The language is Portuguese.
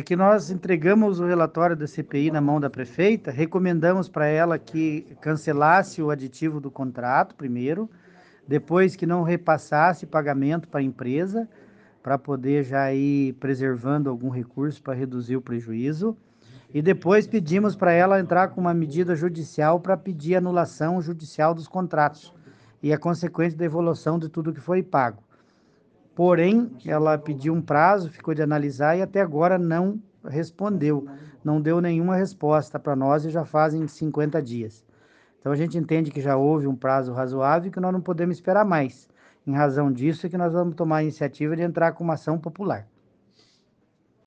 é que nós entregamos o relatório da CPI na mão da prefeita, recomendamos para ela que cancelasse o aditivo do contrato primeiro, depois que não repassasse pagamento para a empresa, para poder já ir preservando algum recurso para reduzir o prejuízo. E depois pedimos para ela entrar com uma medida judicial para pedir anulação judicial dos contratos e a consequente devolução de tudo que foi pago. Porém, ela pediu um prazo, ficou de analisar e até agora não respondeu, não deu nenhuma resposta para nós e já fazem 50 dias. Então a gente entende que já houve um prazo razoável e que nós não podemos esperar mais. Em razão disso é que nós vamos tomar a iniciativa de entrar com uma ação popular.